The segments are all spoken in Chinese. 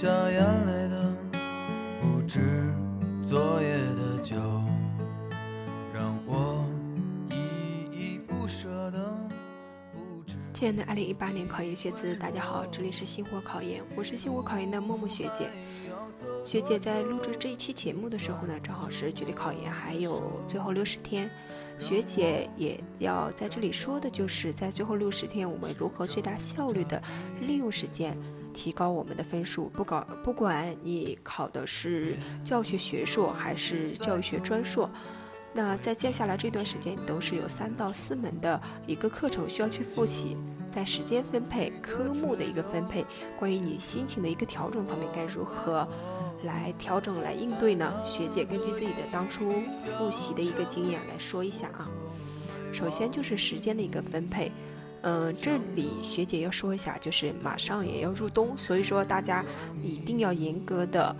下眼泪的不止昨夜的酒，让我依依不舍的不止。亲爱的二零一八年考研学子，大家好，这里是星火考研，我是星火考研的默默学姐。学姐在录制这一期节目的时候呢，正好是距离考研还有最后六十天。学姐也要在这里说的就是，在最后六十天，我们如何最大效率的利用时间，提高我们的分数。不搞，不管你考的是教学学硕还是教育学专硕，那在接下来这段时间，你都是有三到四门的一个课程需要去复习。在时间分配、科目的一个分配，关于你心情的一个调整方面，该如何？来调整来应对呢？学姐根据自己的当初复习的一个经验来说一下啊。首先就是时间的一个分配，嗯，这里学姐要说一下，就是马上也要入冬，所以说大家一定要严格的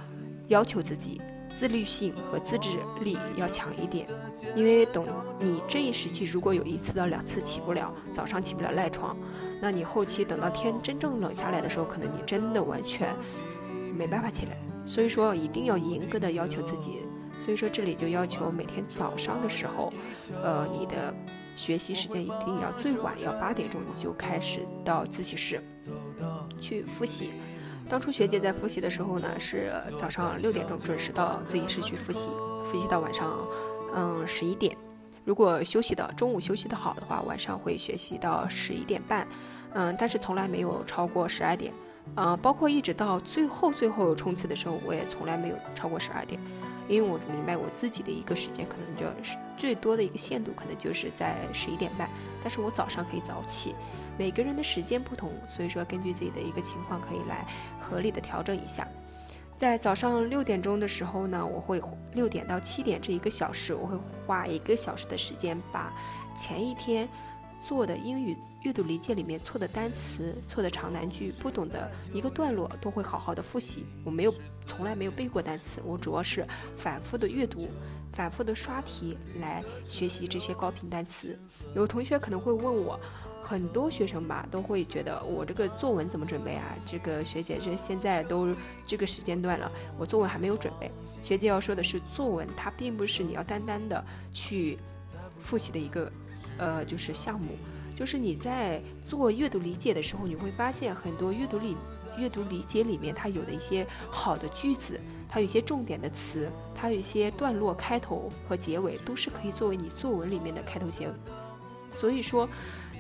要求自己，自律性和自制力要强一点。因为等你这一时期如果有一次到两次起不了，早上起不了赖床，那你后期等到天真正冷下来的时候，可能你真的完全没办法起来。所以说一定要严格的要求自己，所以说这里就要求每天早上的时候，呃，你的学习时间一定要最晚要八点钟你就开始到自习室去复习。当初学姐在复习的时候呢，是早上六点钟准时到自习室去复习，复习到晚上嗯十一点。如果休息的中午休息的好的话，晚上会学习到十一点半，嗯，但是从来没有超过十二点。呃，包括一直到最后最后冲刺的时候，我也从来没有超过十二点，因为我明白我自己的一个时间可能就是最多的一个限度，可能就是在十一点半。但是我早上可以早起，每个人的时间不同，所以说根据自己的一个情况可以来合理的调整一下。在早上六点钟的时候呢，我会六点到七点这一个小时，我会花一个小时的时间把前一天。做的英语阅读理解里面错的单词、错的长难句、不懂的一个段落，都会好好的复习。我没有从来没有背过单词，我主要是反复的阅读、反复的刷题来学习这些高频单词。有同学可能会问我，很多学生吧都会觉得我这个作文怎么准备啊？这个学姐这现在都这个时间段了，我作文还没有准备。学姐要说的是，作文它并不是你要单单的去复习的一个。呃，就是项目，就是你在做阅读理解的时候，你会发现很多阅读理阅读理解里面，它有的一些好的句子，它有一些重点的词，它有一些段落开头和结尾，都是可以作为你作文里面的开头结尾。所以说，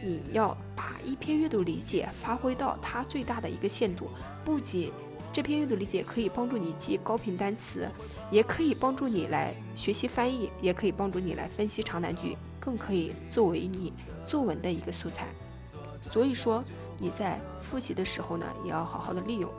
你要把一篇阅读理解发挥到它最大的一个限度，不仅这篇阅读理解可以帮助你记高频单词，也可以帮助你来学习翻译，也可以帮助你来分析长难句。更可以作为你作文的一个素材，所以说你在复习的时候呢，也要好好的利用。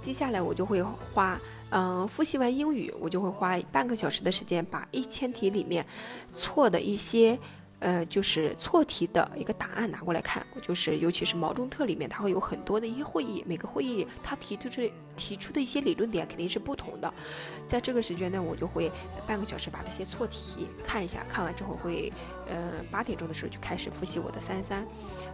接下来我就会花，嗯，复习完英语，我就会花半个小时的时间，把一千题里面错的一些。呃，就是错题的一个答案拿过来看，就是尤其是毛中特里面，它会有很多的一些会议，每个会议它提出这提出的一些理论点肯定是不同的，在这个时间呢，我就会半个小时把这些错题看一下，看完之后会。呃，八点钟的时候就开始复习我的三三。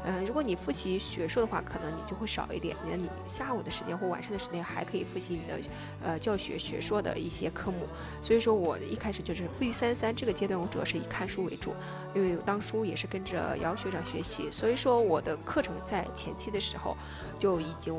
嗯，如果你复习学硕的话，可能你就会少一点。那你下午的时间或晚上的时间还可以复习你的呃教学学硕的一些科目。所以说我一开始就是复习三三这个阶段，我主要是以看书为主，因为当初也是跟着姚学长学习，所以说我的课程在前期的时候就已经。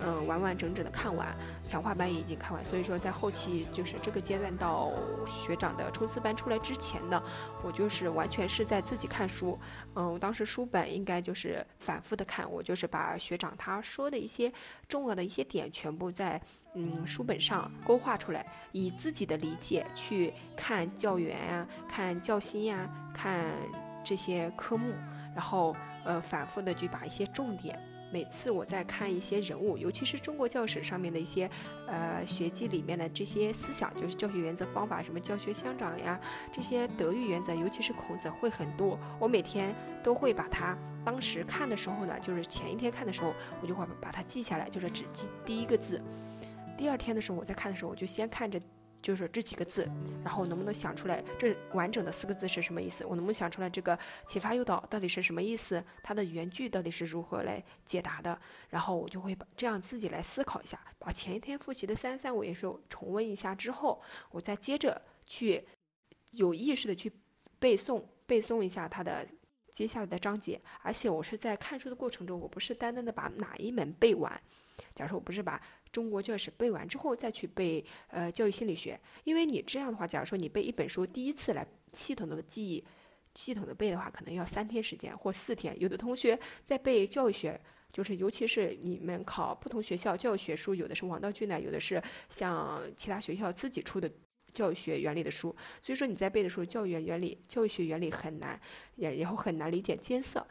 嗯，完完整整的看完，强化班也已经看完，所以说在后期就是这个阶段到学长的冲刺班出来之前呢，我就是完全是在自己看书。嗯，我当时书本应该就是反复的看，我就是把学长他说的一些重要的一些点全部在嗯书本上勾画出来，以自己的理解去看教员呀、看教心呀、看这些科目，然后呃反复的去把一些重点。每次我在看一些人物，尤其是中国教史上面的一些，呃，学记里面的这些思想，就是教学原则方法，什么教学相长呀，这些德育原则，尤其是孔子会很多。我每天都会把它当时看的时候呢，就是前一天看的时候，我就会把它记下来，就是只记第一个字。第二天的时候我在看的时候，我就先看着就是这几个字，然后能不能想出来这完整的四个字是什么意思？我能不能想出来这个启发诱导到底是什么意思？它的原句到底是如何来解答的？然后我就会把这样自己来思考一下，把前一天复习的三三五也是重温一下之后，我再接着去有意识的去背诵背诵一下它的接下来的章节，而且我是在看书的过程中，我不是单单的把哪一门背完。假如说我不是把中国教史背完之后再去背呃教育心理学，因为你这样的话，假如说你背一本书，第一次来系统的记忆、系统的背的话，可能要三天时间或四天。有的同学在背教育学，就是尤其是你们考不同学校教育学书，有的是王道俊呢，有的是像其他学校自己出的教育学原理的书，所以说你在背的时候，教育原理、教育学原理很难，也然后很难理解艰涩。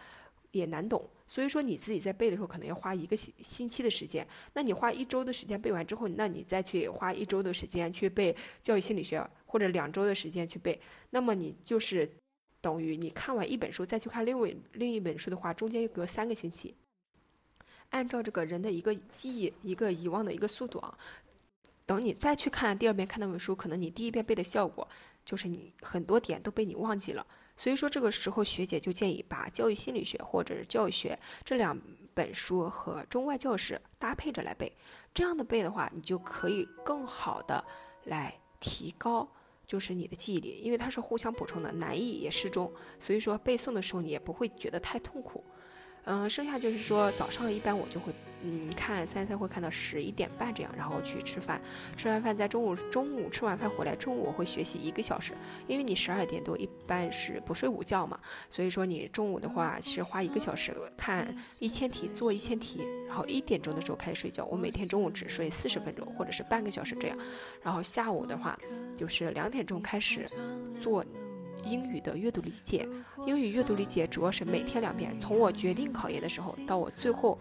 也难懂，所以说你自己在背的时候可能要花一个星星期的时间。那你花一周的时间背完之后，那你再去花一周的时间去背教育心理学，或者两周的时间去背，那么你就是等于你看完一本书再去看另外另一本书的话，中间又隔三个星期。按照这个人的一个记忆、一个遗忘的一个速度啊，等你再去看第二遍看那本书，可能你第一遍背的效果就是你很多点都被你忘记了。所以说，这个时候学姐就建议把教育心理学或者是教育学这两本书和中外教史搭配着来背。这样的背的话，你就可以更好的来提高就是你的记忆力，因为它是互相补充的，难易也适中。所以说背诵的时候你也不会觉得太痛苦。嗯，剩下就是说早上一般我就会。嗯，看三三会看到十一点半这样，然后去吃饭。吃完饭在中午，中午吃完饭回来，中午我会学习一个小时，因为你十二点多一般是不睡午觉嘛，所以说你中午的话是花一个小时看一千题，做一千题，然后一点钟的时候开始睡觉。我每天中午只睡四十分钟或者是半个小时这样，然后下午的话就是两点钟开始做。英语的阅读理解，英语阅读理解主要是每天两遍。从我决定考研的时候到我最后，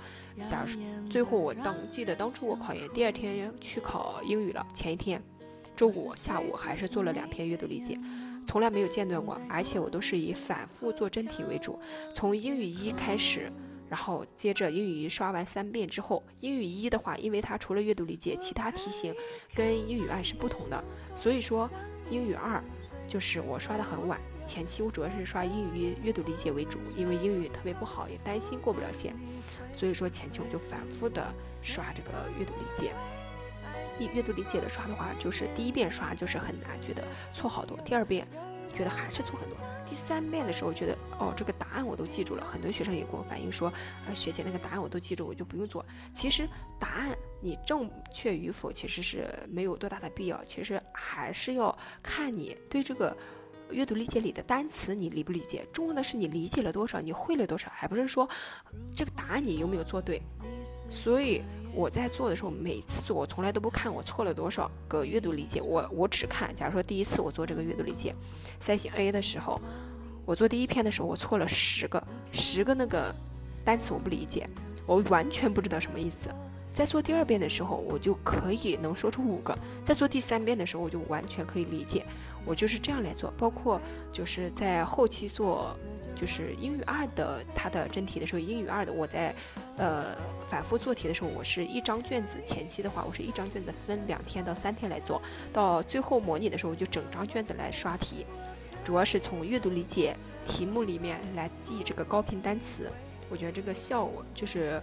假如最后我当记得当初我考研第二天去考英语了，前一天周五下午还是做了两篇阅读理解，从来没有间断过，而且我都是以反复做真题为主。从英语一开始，然后接着英语一刷完三遍之后，英语一的话，因为它除了阅读理解，其他题型跟英语二是不同的，所以说英语二。就是我刷的很晚，前期我主要是刷英语阅读理解为主，因为英语特别不好，也担心过不了线，所以说前期我就反复的刷这个阅读理解。一阅读理解的刷的话，就是第一遍刷就是很难，觉得错好多；第二遍觉得还是错很多；第三遍的时候觉得哦，这个答案我都记住了。很多学生也跟我反映说，呃，学姐那个答案我都记住，我就不用做。其实答案。你正确与否其实是没有多大的必要，其实还是要看你对这个阅读理解里的单词你理不理解。重要的是你理解了多少，你会了多少，还不是说这个答案你有没有做对。所以我在做的时候，每次做我从来都不看我错了多少个阅读理解，我我只看，假如说第一次我做这个阅读理解三星 A 的时候，我做第一篇的时候我错了十个，十个那个单词我不理解，我完全不知道什么意思。在做第二遍的时候，我就可以能说出五个；在做第三遍的时候，我就完全可以理解。我就是这样来做，包括就是在后期做就是英语二的它的真题的时候，英语二的我在呃反复做题的时候，我是一张卷子前期的话，我是一张卷子分两天到三天来做到最后模拟的时候，就整张卷子来刷题，主要是从阅读理解题目里面来记这个高频单词。我觉得这个效果就是。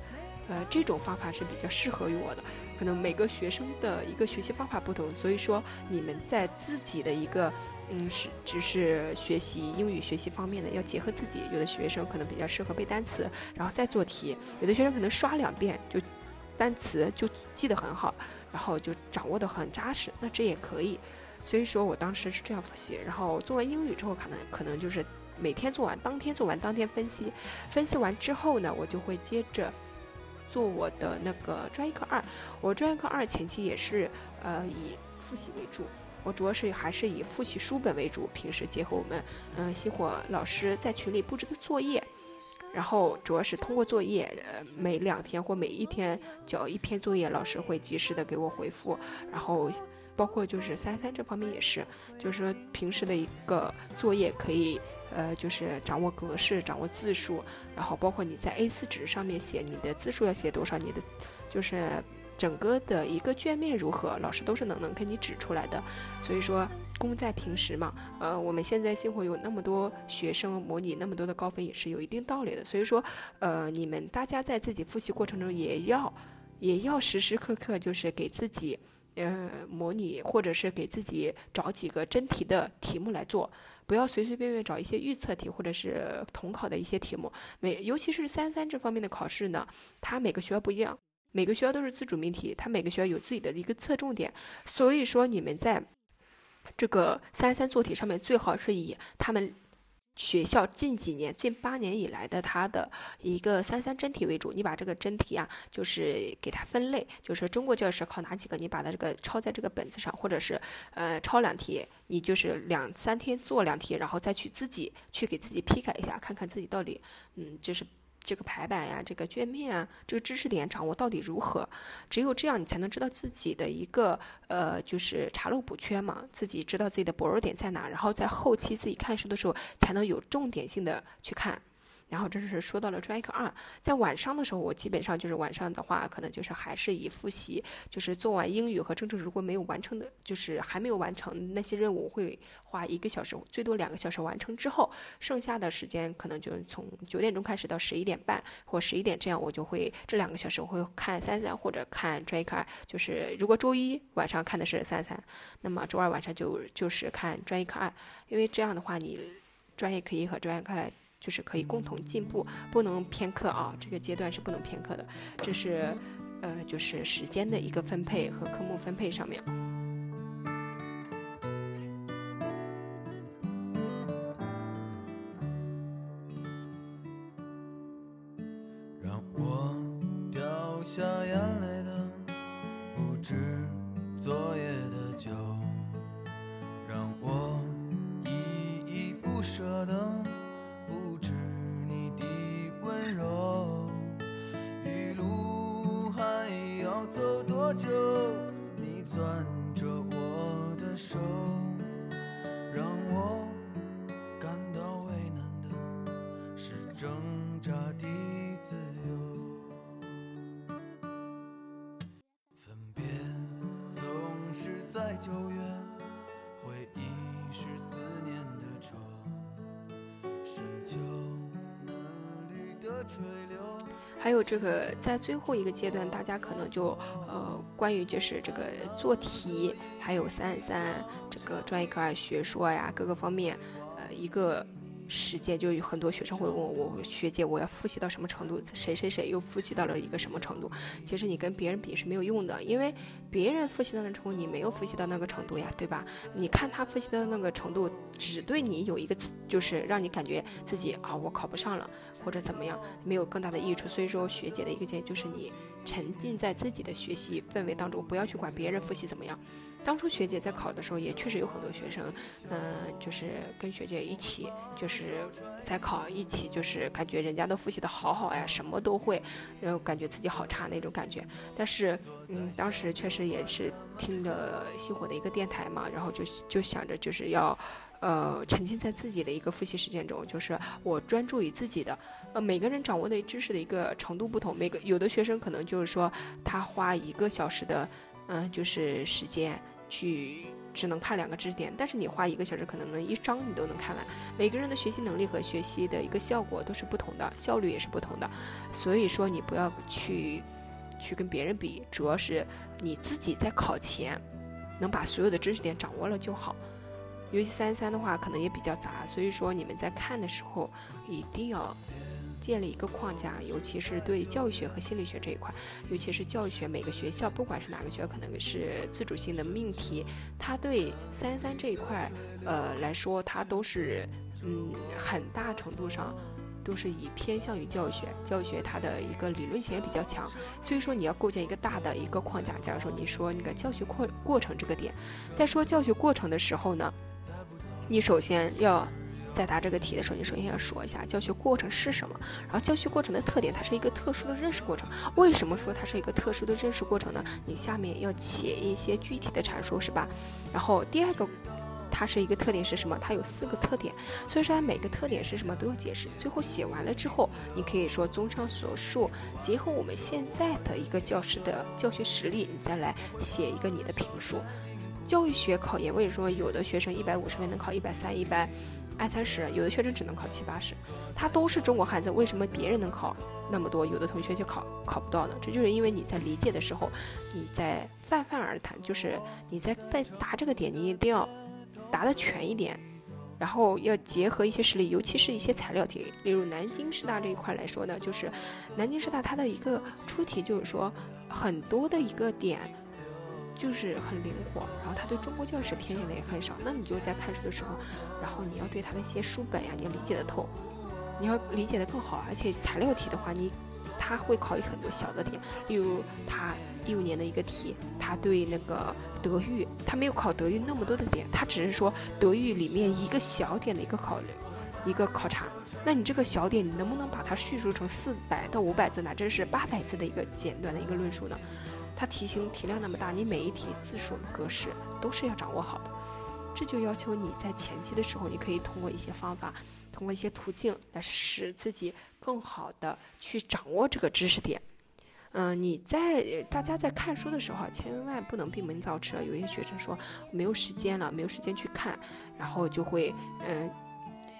呃，这种方法是比较适合于我的。可能每个学生的一个学习方法不同，所以说你们在自己的一个，嗯，是只是学习英语学习方面的，要结合自己。有的学生可能比较适合背单词，然后再做题；有的学生可能刷两遍就单词就记得很好，然后就掌握的很扎实，那这也可以。所以说我当时是这样复习，然后做完英语之后，可能可能就是每天做完，当天做完，当天分析。分析完之后呢，我就会接着。做我的那个专业课二，我专业课二前期也是呃以复习为主，我主要是还是以复习书本为主，平时结合我们嗯星火老师在群里布置的作业，然后主要是通过作业，呃每两天或每一天交一篇作业，老师会及时的给我回复，然后包括就是三三这方面也是，就是说平时的一个作业可以。呃，就是掌握格式，掌握字数，然后包括你在 A4 纸上面写你的字数要写多少，你的就是整个的一个卷面如何，老师都是能能给你指出来的。所以说，功在平时嘛。呃，我们现在星火有那么多学生模拟那么多的高分，也是有一定道理的。所以说，呃，你们大家在自己复习过程中也要也要时时刻刻就是给自己。呃，模拟或者是给自己找几个真题的题目来做，不要随随便便找一些预测题或者是统考的一些题目。每尤其是三三这方面的考试呢，它每个学校不一样，每个学校都是自主命题，它每个学校有自己的一个侧重点。所以说，你们在这个三三做题上面，最好是以他们。学校近几年、近八年以来的它的一个三三真题为主，你把这个真题啊，就是给它分类，就是中国教师考哪几个，你把它这个抄在这个本子上，或者是呃抄两题，你就是两三天做两题，然后再去自己去给自己批改一下，看看自己到底嗯就是。这个排版呀，这个卷面啊，这个知识点掌握到底如何？只有这样，你才能知道自己的一个呃，就是查漏补缺嘛，自己知道自己的薄弱点在哪，然后在后期自己看书的时候，才能有重点性的去看。然后这是说到了专业课二，在晚上的时候，我基本上就是晚上的话，可能就是还是以复习，就是做完英语和政治，如果没有完成的，就是还没有完成那些任务，会花一个小时，最多两个小时完成之后，剩下的时间可能就从九点钟开始到十一点半或十一点这样，我就会这两个小时我会看三三或者看专业课二，就是如果周一晚上看的是三三，那么周二晚上就就是看专业课二，因为这样的话你专业课一和专业课二。就是可以共同进步，不能偏科啊！这个阶段是不能偏科的，这是，呃，就是时间的一个分配和科目分配上面。让我掉下眼泪的不止昨夜的酒，九月，回忆是思念的愁，深秋嫩绿的垂柳。还有这个，在最后一个阶段，大家可能就呃，关于就是这个做题，还有三三这个专业课啊、学说呀各个方面，呃，一个。时间就有很多学生会问我，我学姐我要复习到什么程度？谁谁谁又复习到了一个什么程度？其实你跟别人比是没有用的，因为别人复习到那程度，你没有复习到那个程度呀，对吧？你看他复习到那个程度，只对你有一个就是让你感觉自己啊我考不上了或者怎么样，没有更大的益处。所以说学姐的一个建议就是你沉浸在自己的学习氛围当中，不要去管别人复习怎么样。当初学姐在考的时候，也确实有很多学生，嗯，就是跟学姐一起，就是在考，一起就是感觉人家都复习的好好呀，什么都会，然后感觉自己好差那种感觉。但是，嗯，当时确实也是听着星火的一个电台嘛，然后就就想着就是要，呃，沉浸在自己的一个复习时间中，就是我专注于自己的，呃，每个人掌握的知识的一个程度不同，每个有的学生可能就是说他花一个小时的，嗯，就是时间。去只能看两个知识点，但是你花一个小时，可能能一章你都能看完。每个人的学习能力和学习的一个效果都是不同的，效率也是不同的。所以说，你不要去去跟别人比，主要是你自己在考前能把所有的知识点掌握了就好。尤其三三的话，可能也比较杂，所以说你们在看的时候一定要。建立一个框架，尤其是对教育学和心理学这一块，尤其是教育学，每个学校不管是哪个学校，可能是自主性的命题，它对三三这一块，呃来说，它都是嗯很大程度上都是以偏向于教育学，教育学它的一个理论性也比较强，所以说你要构建一个大的一个框架。假如说你说那个教学过过程这个点，在说教学过程的时候呢，你首先要。在答这个题的时候，你首先要说一下教学过程是什么，然后教学过程的特点，它是一个特殊的认识过程。为什么说它是一个特殊的认识过程呢？你下面要写一些具体的阐述，是吧？然后第二个，它是一个特点是什么？它有四个特点，所以说它每个特点是什么都要解释。最后写完了之后，你可以说综上所述，结合我们现在的一个教师的教学实力，你再来写一个你的评述。教育学考研，为什么有的学生一百五十分能考一百三、一百二三十，有的学生只能考七八十？他都是中国汉字，为什么别人能考那么多，有的同学就考考不到呢？这就是因为你在理解的时候，你在泛泛而谈，就是你在在答这个点，你一定要答的全一点，然后要结合一些实例，尤其是一些材料题，例如南京师大这一块来说呢，就是南京师大它的一个出题就是说很多的一个点。就是很灵活，然后他对中国教史偏见的也很少。那你就在看书的时候，然后你要对他的一些书本呀，你要理解的透，你要理解的更好。而且材料题的话，你他会考很多小的点，例如他一五年的一个题，他对那个德育，他没有考德育那么多的点，他只是说德育里面一个小点的一个考虑，一个考察。那你这个小点，你能不能把它叙述成四百到五百字，乃至是八百字的一个简短的一个论述呢？它题型题量那么大，你每一题字数格式都是要掌握好的，这就要求你在前期的时候，你可以通过一些方法，通过一些途径来使自己更好的去掌握这个知识点。嗯，你在大家在看书的时候，千万不能闭门造车。有些学生说没有时间了，没有时间去看，然后就会嗯，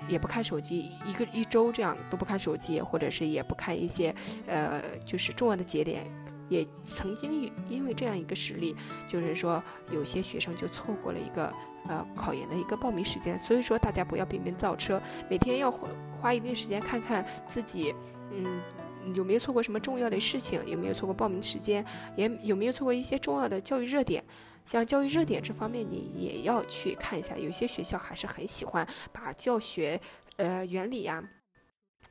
也不看手机，一个一周这样都不看手机，或者是也不看一些呃，就是重要的节点。也曾经因为这样一个实例，就是说有些学生就错过了一个呃考研的一个报名时间，所以说大家不要闭门造车，每天要花花一定时间看看自己，嗯有没有错过什么重要的事情，有没有错过报名时间，也有没有错过一些重要的教育热点，像教育热点这方面你也要去看一下，有些学校还是很喜欢把教学呃原理呀。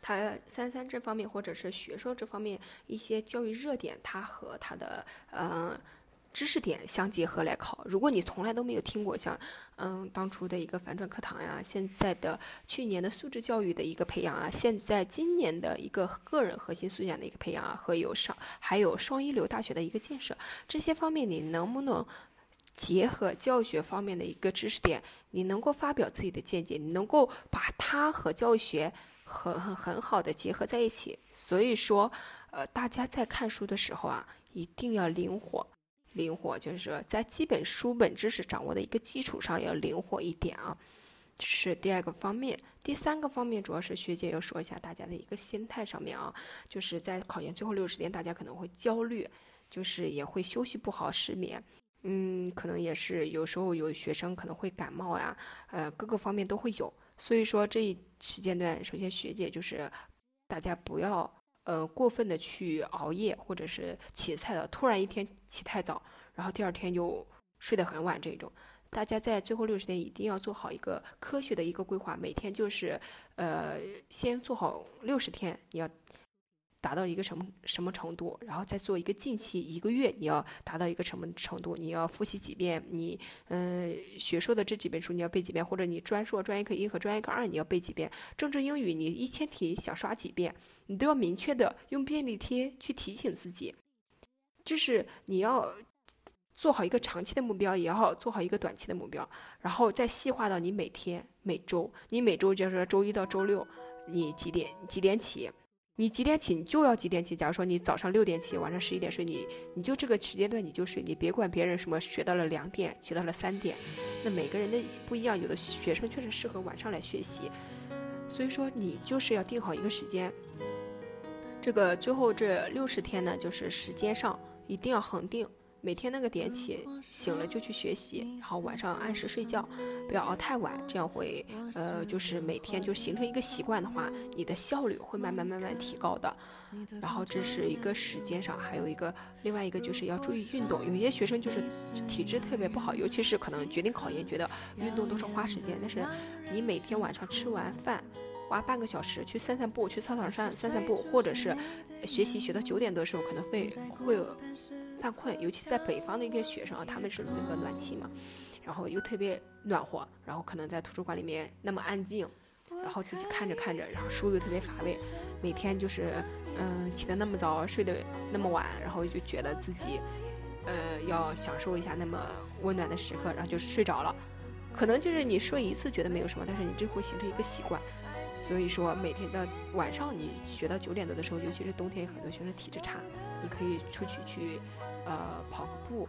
它三三这方面，或者是学说这方面一些教育热点，它和它的呃知识点相结合来考。如果你从来都没有听过像嗯当初的一个反转课堂呀，现在的去年的素质教育的一个培养啊，现在今年的一个个人核心素养的一个培养啊，和有上还有双一流大学的一个建设，这些方面你能不能结合教学方面的一个知识点，你能够发表自己的见解，你能够把它和教学。很很很好的结合在一起，所以说，呃，大家在看书的时候啊，一定要灵活，灵活就是说，在基本书本知识掌握的一个基础上要灵活一点啊，是第二个方面。第三个方面主要是学姐要说一下大家的一个心态上面啊，就是在考研最后六十天，大家可能会焦虑，就是也会休息不好，失眠，嗯，可能也是有时候有学生可能会感冒呀，呃，各个方面都会有。所以说这一时间段，首先学姐就是大家不要呃过分的去熬夜，或者是起太早，突然一天起太早，然后第二天就睡得很晚这种。大家在最后六十天一定要做好一个科学的一个规划，每天就是呃先做好六十天，你要。达到一个什么什么程度，然后再做一个近期一个月，你要达到一个什么程度？你要复习几遍？你嗯，学硕的这几本书你要背几遍？或者你专硕专业课一和专业课二你要背几遍？政治英语你一千题想刷几遍？你都要明确的用便利贴去提醒自己，就是你要做好一个长期的目标，也要做好一个短期的目标，然后再细化到你每天、每周。你每周就是周一到周六，你几点几点起？你几点起，你就要几点起。假如说你早上六点起，晚上十一点睡，你你就这个时间段你就睡，你别管别人什么学到了两点，学到了三点。那每个人的不一样，有的学生确实适合晚上来学习，所以说你就是要定好一个时间。这个最后这六十天呢，就是时间上一定要恒定。每天那个点起，醒了就去学习，然后晚上按时睡觉，不要熬太晚，这样会，呃，就是每天就形成一个习惯的话，你的效率会慢慢慢慢提高的。然后这是一个时间上，还有一个另外一个就是要注意运动。有些学生就是体质特别不好，尤其是可能决定考研，觉得运动都是花时间，但是你每天晚上吃完饭，花半个小时去散散步，去操场上散散步，或者是学习学到九点多的时候，可能会会有。犯困，尤其在北方的一些学生啊，他们是那个暖气嘛，然后又特别暖和，然后可能在图书馆里面那么安静，然后自己看着看着，然后书又特别乏味，每天就是嗯起得那么早，睡得那么晚，然后就觉得自己呃要享受一下那么温暖的时刻，然后就睡着了，可能就是你睡一次觉得没有什么，但是你这会形成一个习惯。所以说每天的晚上你学到九点多的时候，尤其是冬天，很多学生体质差，你可以出去去，呃，跑个步，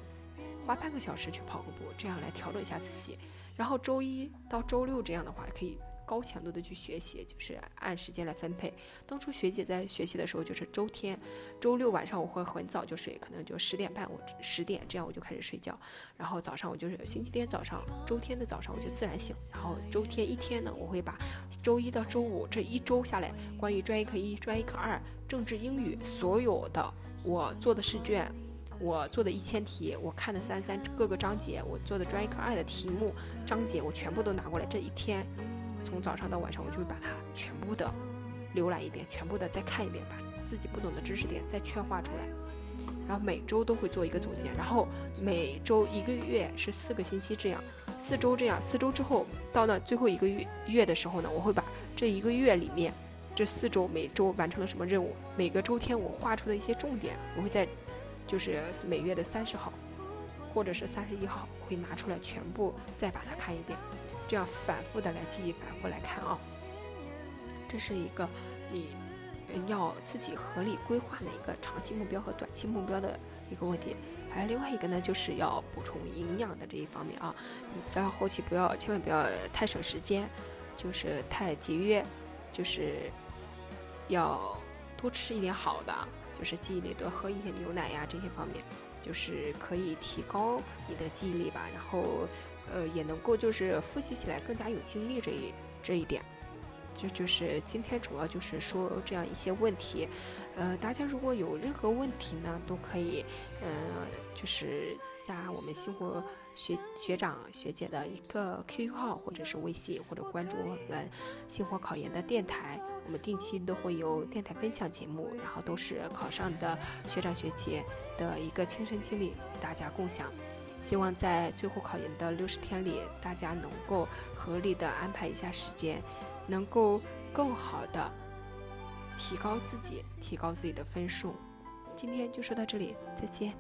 花半个小时去跑个步，这样来调整一下自己。然后周一到周六这样的话，可以。高强度的去学习，就是按时间来分配。当初学姐在学习的时候，就是周天、周六晚上我会很早就睡，可能就十点半，我十点这样我就开始睡觉。然后早上我就是星期天早上、周天的早上我就自然醒。然后周天一天呢，我会把周一到周五这一周下来，关于专业课一、专业课二、政治、英语所有的我做的试卷，我做的一千题，我看的三三各个章节，我做的专业课二的题目章节，我全部都拿过来。这一天。从早上到晚上，我就会把它全部的浏览一遍，全部的再看一遍，把自己不懂的知识点再圈化出来。然后每周都会做一个总结，然后每周一个月是四个星期这样，四周这样，四周之后到那最后一个月月的时候呢，我会把这一个月里面这四周每周完成了什么任务，每个周天我画出的一些重点，我会在就是每月的三十号或者是三十一号会拿出来全部再把它看一遍。这样反复的来记忆，反复来看啊，这是一个你要自己合理规划的一个长期目标和短期目标的一个问题。还有另外一个呢，就是要补充营养的这一方面啊，你在后期不要千万不要太省时间，就是太节约，就是要多吃一点好的，就是记忆力多喝一些牛奶呀这些方面，就是可以提高你的记忆力吧，然后。呃，也能够就是复习起来更加有精力这一这一点，就就是今天主要就是说这样一些问题，呃，大家如果有任何问题呢，都可以，嗯，就是加我们星火学学长学姐的一个 QQ 号或者是微信，或者关注我们星火考研的电台，我们定期都会有电台分享节目，然后都是考上的学长学姐的一个亲身经历与大家共享。希望在最后考研的六十天里，大家能够合理的安排一下时间，能够更好的提高自己，提高自己的分数。今天就说到这里，再见。